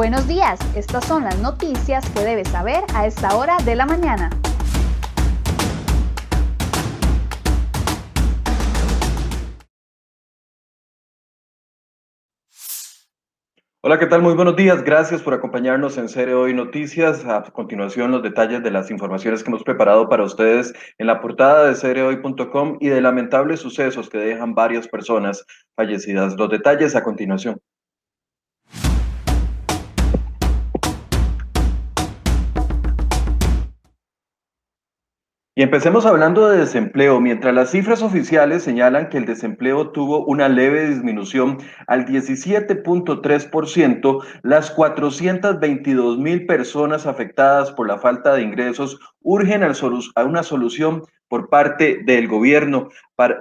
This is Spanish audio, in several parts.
Buenos días, estas son las noticias que debes saber a esta hora de la mañana. Hola, ¿qué tal? Muy buenos días. Gracias por acompañarnos en Cere Hoy Noticias. A continuación, los detalles de las informaciones que hemos preparado para ustedes en la portada de cerehoy.com y de lamentables sucesos que dejan varias personas fallecidas. Los detalles a continuación. Y empecemos hablando de desempleo. Mientras las cifras oficiales señalan que el desempleo tuvo una leve disminución al 17.3%, las 422 mil personas afectadas por la falta de ingresos urgen a una solución por parte del gobierno,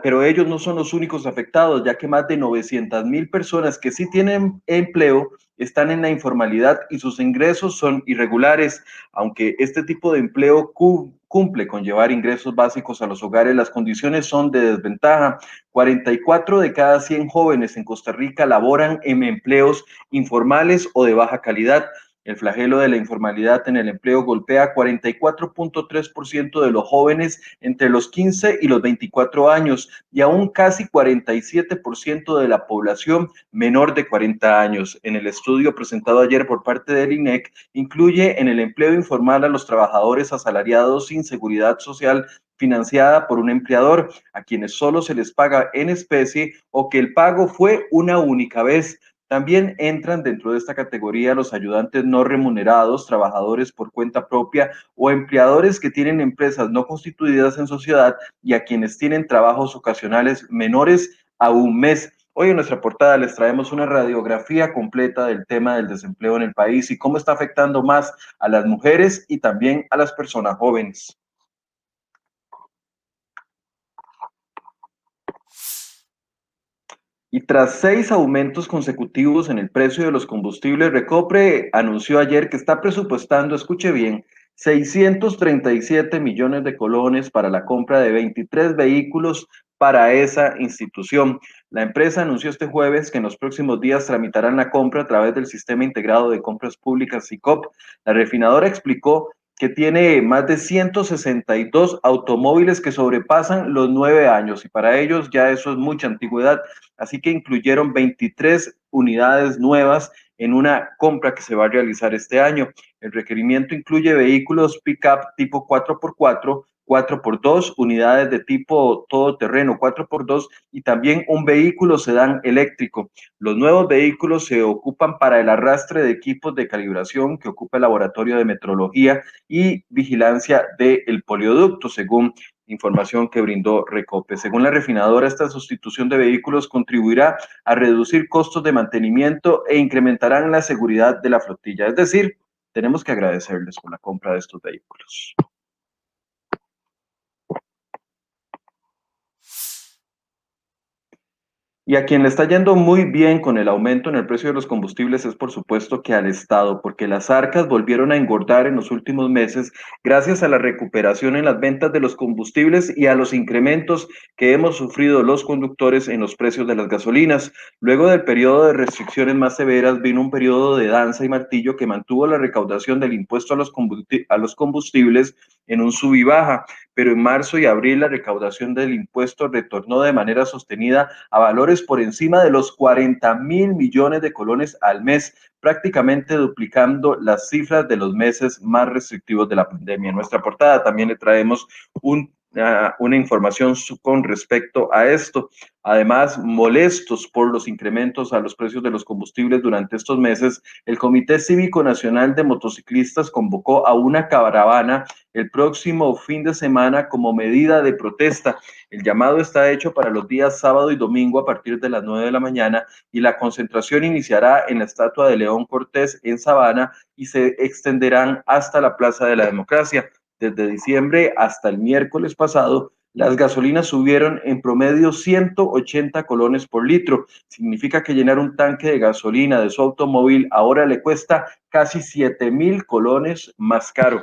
pero ellos no son los únicos afectados, ya que más de 900 mil personas que sí tienen empleo están en la informalidad y sus ingresos son irregulares. Aunque este tipo de empleo cumple con llevar ingresos básicos a los hogares, las condiciones son de desventaja. 44 de cada 100 jóvenes en Costa Rica laboran en empleos informales o de baja calidad. El flagelo de la informalidad en el empleo golpea 44.3% de los jóvenes entre los 15 y los 24 años y aún casi 47% de la población menor de 40 años. En el estudio presentado ayer por parte del INEC, incluye en el empleo informal a los trabajadores asalariados sin seguridad social financiada por un empleador, a quienes solo se les paga en especie o que el pago fue una única vez. También entran dentro de esta categoría los ayudantes no remunerados, trabajadores por cuenta propia o empleadores que tienen empresas no constituidas en sociedad y a quienes tienen trabajos ocasionales menores a un mes. Hoy en nuestra portada les traemos una radiografía completa del tema del desempleo en el país y cómo está afectando más a las mujeres y también a las personas jóvenes. Y tras seis aumentos consecutivos en el precio de los combustibles, Recopre anunció ayer que está presupuestando, escuche bien, 637 millones de colones para la compra de 23 vehículos para esa institución. La empresa anunció este jueves que en los próximos días tramitarán la compra a través del Sistema Integrado de Compras Públicas SICOP. La refinadora explicó que tiene más de 162 automóviles que sobrepasan los nueve años y para ellos ya eso es mucha antigüedad. Así que incluyeron 23 unidades nuevas en una compra que se va a realizar este año. El requerimiento incluye vehículos pick-up tipo 4x4, 4x2, unidades de tipo todoterreno 4x2 y también un vehículo sedán eléctrico. Los nuevos vehículos se ocupan para el arrastre de equipos de calibración que ocupa el laboratorio de metrología y vigilancia del polioducto, según información que brindó Recope. Según la refinadora, esta sustitución de vehículos contribuirá a reducir costos de mantenimiento e incrementarán la seguridad de la flotilla. Es decir, tenemos que agradecerles por la compra de estos vehículos. Y a quien le está yendo muy bien con el aumento en el precio de los combustibles es por supuesto que al Estado, porque las arcas volvieron a engordar en los últimos meses gracias a la recuperación en las ventas de los combustibles y a los incrementos que hemos sufrido los conductores en los precios de las gasolinas. Luego del periodo de restricciones más severas vino un periodo de danza y martillo que mantuvo la recaudación del impuesto a los, combustibles en un sub y baja, pero en marzo y abril la recaudación del impuesto retornó de manera sostenida a valores por encima de los 40 mil millones de colones al mes, prácticamente duplicando las cifras de los meses más restrictivos de la pandemia. En nuestra portada también le traemos un una información con respecto a esto. Además, molestos por los incrementos a los precios de los combustibles durante estos meses, el Comité Cívico Nacional de Motociclistas convocó a una caravana el próximo fin de semana como medida de protesta. El llamado está hecho para los días sábado y domingo a partir de las 9 de la mañana y la concentración iniciará en la estatua de León Cortés en Sabana y se extenderán hasta la Plaza de la Democracia. Desde diciembre hasta el miércoles pasado, las gasolinas subieron en promedio 180 colones por litro. Significa que llenar un tanque de gasolina de su automóvil ahora le cuesta casi 7 mil colones más caro.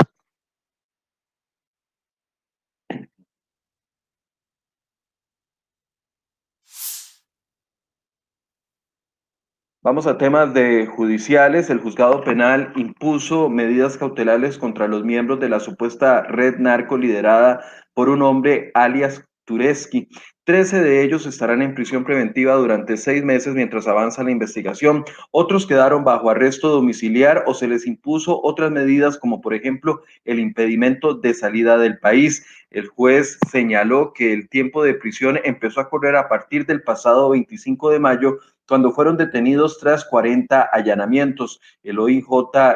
Vamos a temas de judiciales. El juzgado penal impuso medidas cautelares contra los miembros de la supuesta red narco liderada por un hombre alias Tureski. Trece de ellos estarán en prisión preventiva durante seis meses mientras avanza la investigación. Otros quedaron bajo arresto domiciliar o se les impuso otras medidas como por ejemplo el impedimento de salida del país. El juez señaló que el tiempo de prisión empezó a correr a partir del pasado 25 de mayo cuando fueron detenidos tras 40 allanamientos. El OIJ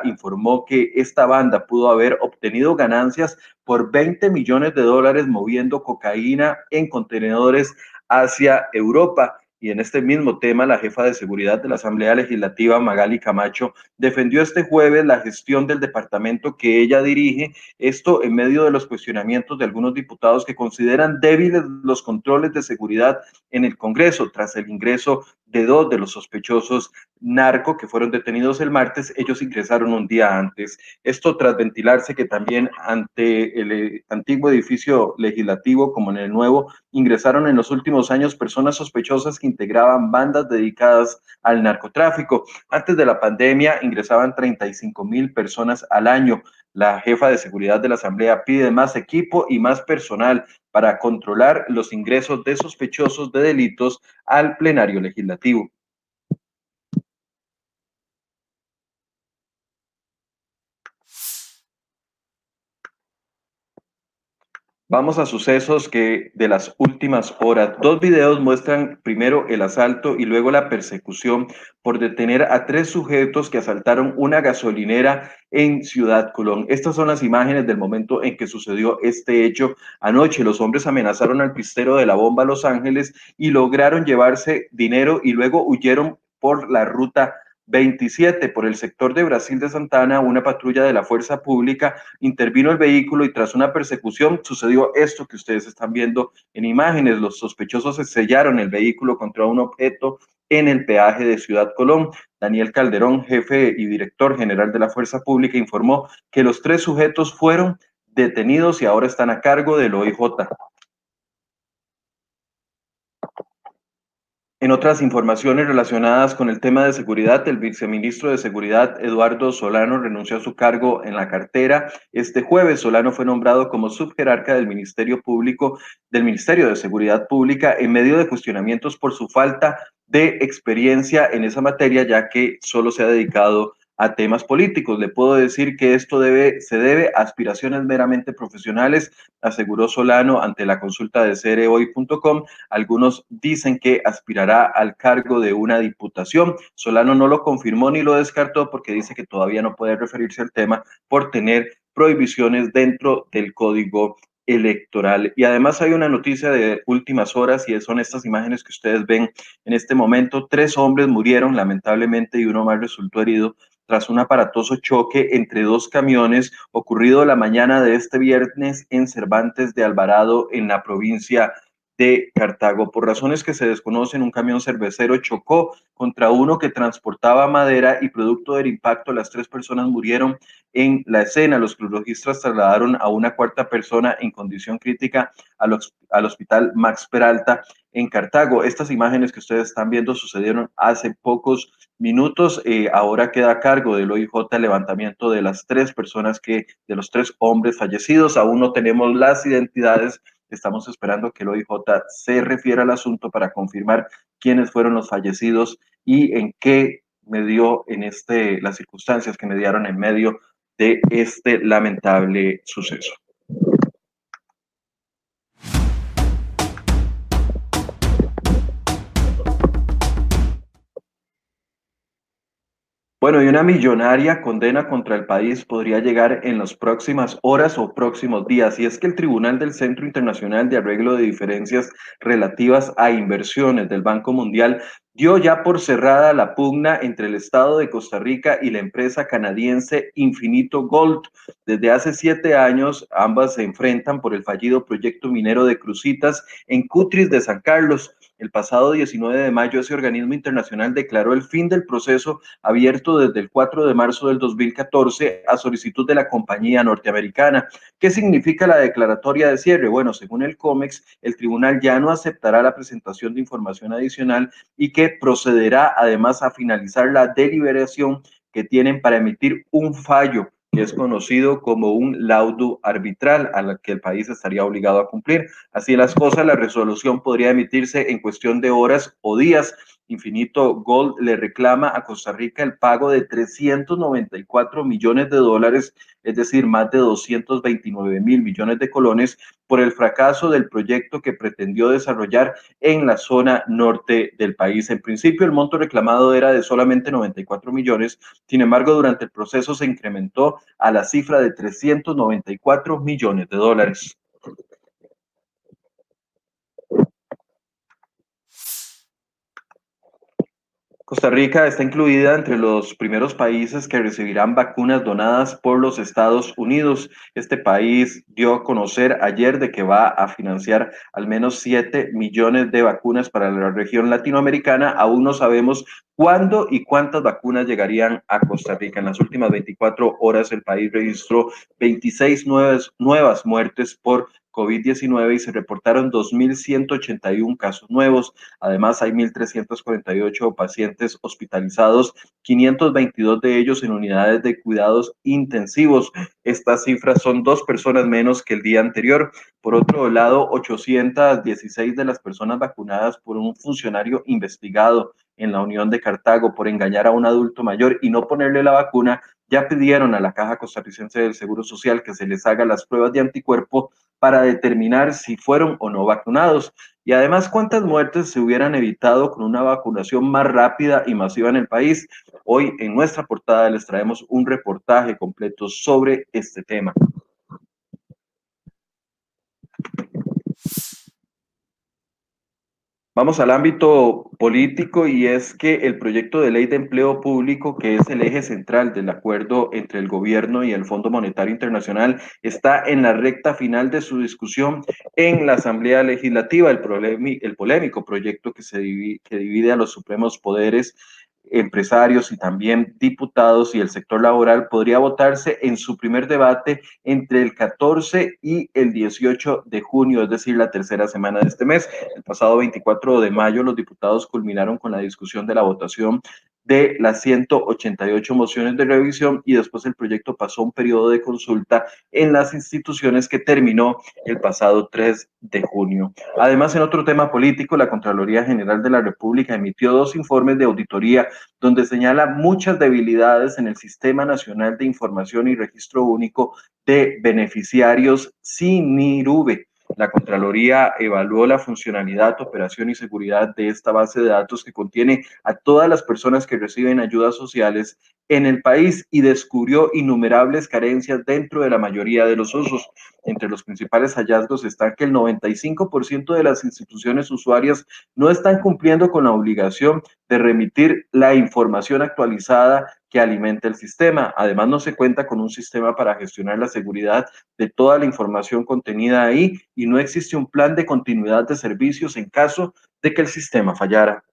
informó que esta banda pudo haber obtenido ganancias por 20 millones de dólares moviendo cocaína en contenedores hacia Europa. Y en este mismo tema, la jefa de seguridad de la Asamblea Legislativa, Magali Camacho, defendió este jueves la gestión del departamento que ella dirige, esto en medio de los cuestionamientos de algunos diputados que consideran débiles los controles de seguridad en el Congreso tras el ingreso de dos de los sospechosos narco que fueron detenidos el martes, ellos ingresaron un día antes. Esto tras ventilarse que también ante el eh, antiguo edificio legislativo como en el nuevo, ingresaron en los últimos años personas sospechosas que integraban bandas dedicadas al narcotráfico. Antes de la pandemia ingresaban 35 mil personas al año. La jefa de seguridad de la Asamblea pide más equipo y más personal para controlar los ingresos de sospechosos de delitos al plenario legislativo. Vamos a sucesos que de las últimas horas. Dos videos muestran primero el asalto y luego la persecución por detener a tres sujetos que asaltaron una gasolinera en Ciudad Colón. Estas son las imágenes del momento en que sucedió este hecho. Anoche los hombres amenazaron al pistero de la bomba Los Ángeles y lograron llevarse dinero y luego huyeron por la ruta 27 por el sector de Brasil de Santana, una patrulla de la fuerza pública intervino el vehículo y tras una persecución sucedió esto que ustedes están viendo en imágenes. Los sospechosos se sellaron el vehículo contra un objeto en el peaje de Ciudad Colón. Daniel Calderón, jefe y director general de la fuerza pública, informó que los tres sujetos fueron detenidos y ahora están a cargo del OIJ. En otras informaciones relacionadas con el tema de seguridad, el viceministro de Seguridad Eduardo Solano renunció a su cargo en la cartera. Este jueves Solano fue nombrado como subjerarca del Ministerio Público del Ministerio de Seguridad Pública en medio de cuestionamientos por su falta de experiencia en esa materia, ya que solo se ha dedicado a temas políticos. Le puedo decir que esto se debe a aspiraciones meramente profesionales, aseguró Solano ante la consulta de cereoy.com. Algunos dicen que aspirará al cargo de una diputación. Solano no lo confirmó ni lo descartó porque dice que todavía no puede referirse al tema por tener prohibiciones dentro del código electoral. Y además hay una noticia de últimas horas y son estas imágenes que ustedes ven en este momento. Tres hombres murieron lamentablemente y uno más resultó herido tras un aparatoso choque entre dos camiones ocurrido la mañana de este viernes en Cervantes de Alvarado, en la provincia de Cartago. Por razones que se desconocen, un camión cervecero chocó contra uno que transportaba madera y producto del impacto las tres personas murieron en la escena. Los cruzlogistas trasladaron a una cuarta persona en condición crítica al, al hospital Max Peralta en Cartago. Estas imágenes que ustedes están viendo sucedieron hace pocos minutos. Eh, ahora queda a cargo del OIJ el levantamiento de las tres personas que, de los tres hombres fallecidos. Aún no tenemos las identidades Estamos esperando que el OIJ se refiera al asunto para confirmar quiénes fueron los fallecidos y en qué medió en este, las circunstancias que mediaron en medio de este lamentable suceso. Bueno, y una millonaria condena contra el país podría llegar en las próximas horas o próximos días. Y es que el Tribunal del Centro Internacional de Arreglo de Diferencias Relativas a Inversiones del Banco Mundial dio ya por cerrada la pugna entre el Estado de Costa Rica y la empresa canadiense Infinito Gold. Desde hace siete años, ambas se enfrentan por el fallido proyecto minero de Crucitas en Cutris de San Carlos. El pasado 19 de mayo ese organismo internacional declaró el fin del proceso abierto desde el 4 de marzo del 2014 a solicitud de la compañía norteamericana. ¿Qué significa la declaratoria de cierre? Bueno, según el COMEX, el tribunal ya no aceptará la presentación de información adicional y que procederá además a finalizar la deliberación que tienen para emitir un fallo que es conocido como un laudo arbitral a la que el país estaría obligado a cumplir. Así las cosas, la resolución podría emitirse en cuestión de horas o días Infinito Gold le reclama a Costa Rica el pago de 394 millones de dólares, es decir, más de 229 mil millones de colones, por el fracaso del proyecto que pretendió desarrollar en la zona norte del país. En principio, el monto reclamado era de solamente 94 millones, sin embargo, durante el proceso se incrementó a la cifra de 394 millones de dólares. Costa Rica está incluida entre los primeros países que recibirán vacunas donadas por los Estados Unidos. Este país dio a conocer ayer de que va a financiar al menos 7 millones de vacunas para la región latinoamericana. Aún no sabemos cuándo y cuántas vacunas llegarían a Costa Rica. En las últimas 24 horas el país registró 26 nuevas, nuevas muertes por COVID-19 y se reportaron 2.181 casos nuevos. Además, hay 1.348 pacientes hospitalizados, 522 de ellos en unidades de cuidados intensivos. Estas cifras son dos personas menos que el día anterior. Por otro lado, 816 de las personas vacunadas por un funcionario investigado en la Unión de Cartago por engañar a un adulto mayor y no ponerle la vacuna, ya pidieron a la Caja Costarricense del Seguro Social que se les haga las pruebas de anticuerpo para determinar si fueron o no vacunados. Y además, cuántas muertes se hubieran evitado con una vacunación más rápida y masiva en el país. Hoy en nuestra portada les traemos un reportaje completo sobre este tema. Vamos al ámbito político y es que el proyecto de ley de empleo público, que es el eje central del acuerdo entre el gobierno y el Fondo Monetario Internacional, está en la recta final de su discusión en la Asamblea Legislativa, el, el polémico proyecto que, se divide, que divide a los supremos poderes empresarios y también diputados y el sector laboral podría votarse en su primer debate entre el 14 y el 18 de junio, es decir, la tercera semana de este mes. El pasado 24 de mayo los diputados culminaron con la discusión de la votación de las 188 mociones de revisión y después el proyecto pasó un periodo de consulta en las instituciones que terminó el pasado 3 de junio. Además, en otro tema político, la Contraloría General de la República emitió dos informes de auditoría donde señala muchas debilidades en el Sistema Nacional de Información y Registro Único de Beneficiarios SINIRUBE la Contraloría evaluó la funcionalidad, operación y seguridad de esta base de datos que contiene a todas las personas que reciben ayudas sociales en el país y descubrió innumerables carencias dentro de la mayoría de los usos. Entre los principales hallazgos está que el 95% de las instituciones usuarias no están cumpliendo con la obligación de remitir la información actualizada que alimenta el sistema. Además, no se cuenta con un sistema para gestionar la seguridad de toda la información contenida ahí y no existe un plan de continuidad de servicios en caso de que el sistema fallara.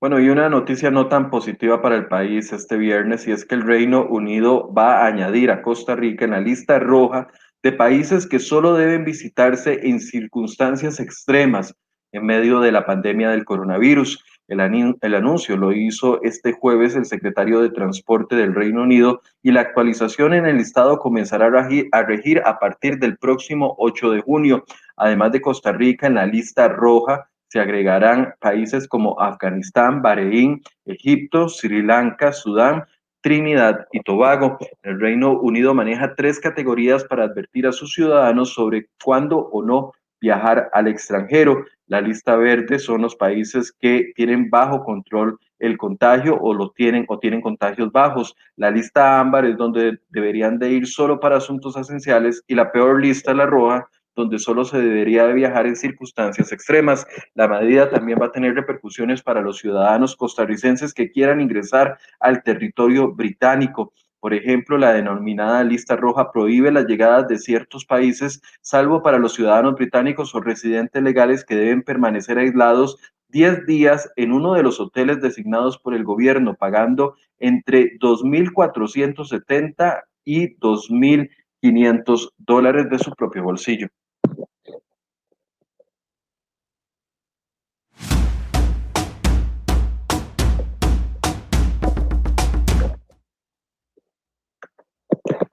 Bueno, y una noticia no tan positiva para el país este viernes, y es que el Reino Unido va a añadir a Costa Rica en la lista roja de países que solo deben visitarse en circunstancias extremas en medio de la pandemia del coronavirus. El, anuncio lo hizo este jueves el secretario de Transporte del Reino Unido y la actualización en el listado comenzará a regir, a regir a partir del próximo 8 de junio. Además de Costa Rica, en la lista roja se agregarán países como Afganistán, Bahrein, Egipto, Sri Lanka, Sudán, Trinidad y Tobago. El Reino Unido maneja tres categorías para advertir a sus ciudadanos sobre cuándo o no viajar al extranjero. La lista verde son los países que tienen bajo control el contagio o lo tienen o tienen contagios bajos. La lista ámbar es donde deberían de ir solo para asuntos esenciales y la peor lista, la roja, donde solo se debería de viajar en circunstancias extremas. La medida también va a tener repercusiones para los ciudadanos costarricenses que quieran ingresar al territorio británico. Por ejemplo, la denominada lista roja prohíbe las llegadas de ciertos países, salvo para los ciudadanos británicos o residentes legales que deben permanecer aislados 10 días en uno de los hoteles designados por el gobierno, pagando entre 2.470 y 2.500 dólares de su propio bolsillo.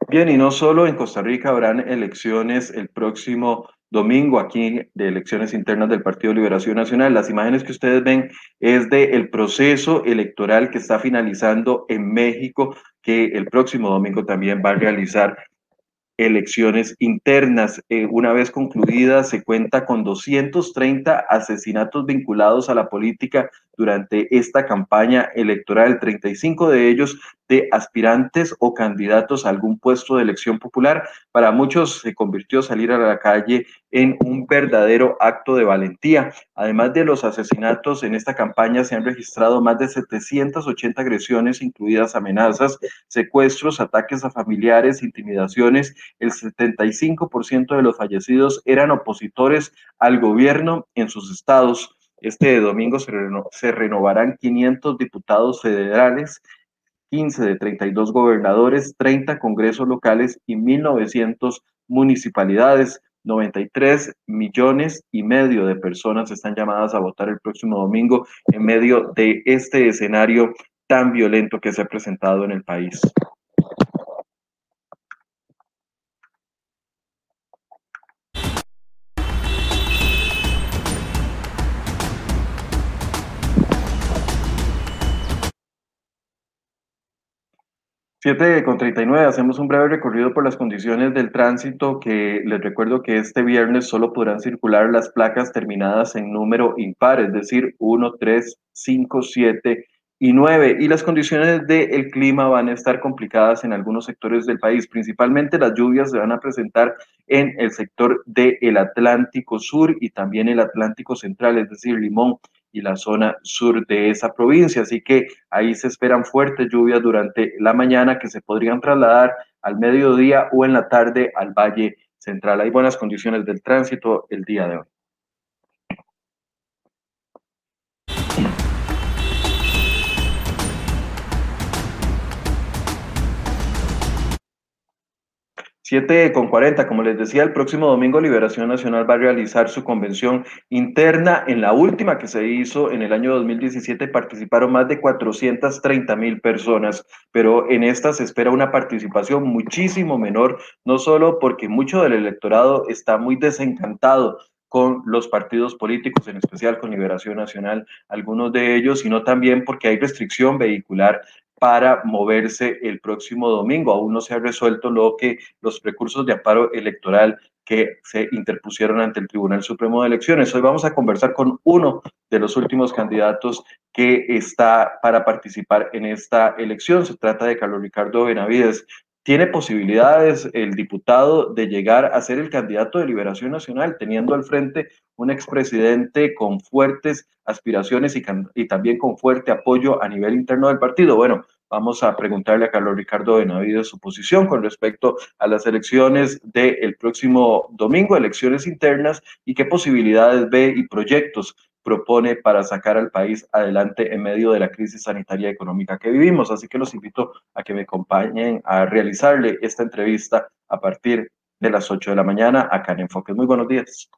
Bien, y no solo en Costa Rica habrán elecciones el próximo domingo aquí de elecciones internas del Partido Liberación Nacional. Las imágenes que ustedes ven es del el proceso electoral que está finalizando en México, que el próximo domingo también va a realizar elecciones internas. Eh, una vez concluidas, se cuenta con 230 asesinatos vinculados a la política durante esta campaña electoral, 35 de ellos de aspirantes o candidatos a algún puesto de elección popular. Para muchos se convirtió salir a la calle en un verdadero acto de valentía. Además de los asesinatos, en esta campaña se han registrado más de 780 agresiones, incluidas amenazas, secuestros, ataques a familiares, intimidaciones. El 75% de los fallecidos eran opositores al gobierno en sus estados. Este domingo se, renovarán 500 diputados federales, 15 de 32 gobernadores, 30 congresos locales y 1.900 municipalidades. 93 millones y medio de personas están llamadas a votar el próximo domingo en medio de este escenario tan violento que se ha presentado en el país. 7 con 39, hacemos un breve recorrido por las condiciones del tránsito que les recuerdo que este viernes solo podrán circular las placas terminadas en número impar, es decir, 1, 3, 5, 7 y 9. Y las condiciones del clima van a estar complicadas en algunos sectores del país, principalmente las lluvias se van a presentar en el sector del Atlántico Sur y también el Atlántico Central, es decir, Limón y la zona sur de esa provincia. Así que ahí se esperan fuertes lluvias durante la mañana que se podrían trasladar al mediodía o en la tarde al Valle Central. Hay buenas condiciones del tránsito el día de hoy. 7 con 40, como les decía, el próximo domingo Liberación Nacional va a realizar su convención interna. En la última que se hizo en el año 2017 participaron más de 430 mil personas, pero en esta se espera una participación muchísimo menor, no solo porque mucho del electorado está muy desencantado con los partidos políticos, en especial con Liberación Nacional, algunos de ellos, sino también porque hay restricción vehicular para moverse el próximo domingo. Aún no se ha resuelto lo que los recursos de amparo electoral que se interpusieron ante el Tribunal Supremo de Elecciones. Hoy vamos a conversar con uno de los últimos candidatos que está para participar en esta elección. Se trata de Carlos Ricardo Benavides. ¿Tiene posibilidades el diputado de llegar a ser el candidato de Liberación Nacional, teniendo al frente un expresidente con fuertes aspiraciones y, también con fuerte apoyo a nivel interno del partido? Bueno, vamos a preguntarle a Carlos Ricardo Benavides su posición con respecto a las elecciones del próximo domingo, elecciones internas, y qué posibilidades ve y proyectos propone para sacar al país adelante en medio de la crisis sanitaria y económica que vivimos. Así que los invito a que me acompañen a realizarle esta entrevista a partir de las 8 de la mañana acá en Enfoque. Muy buenos días.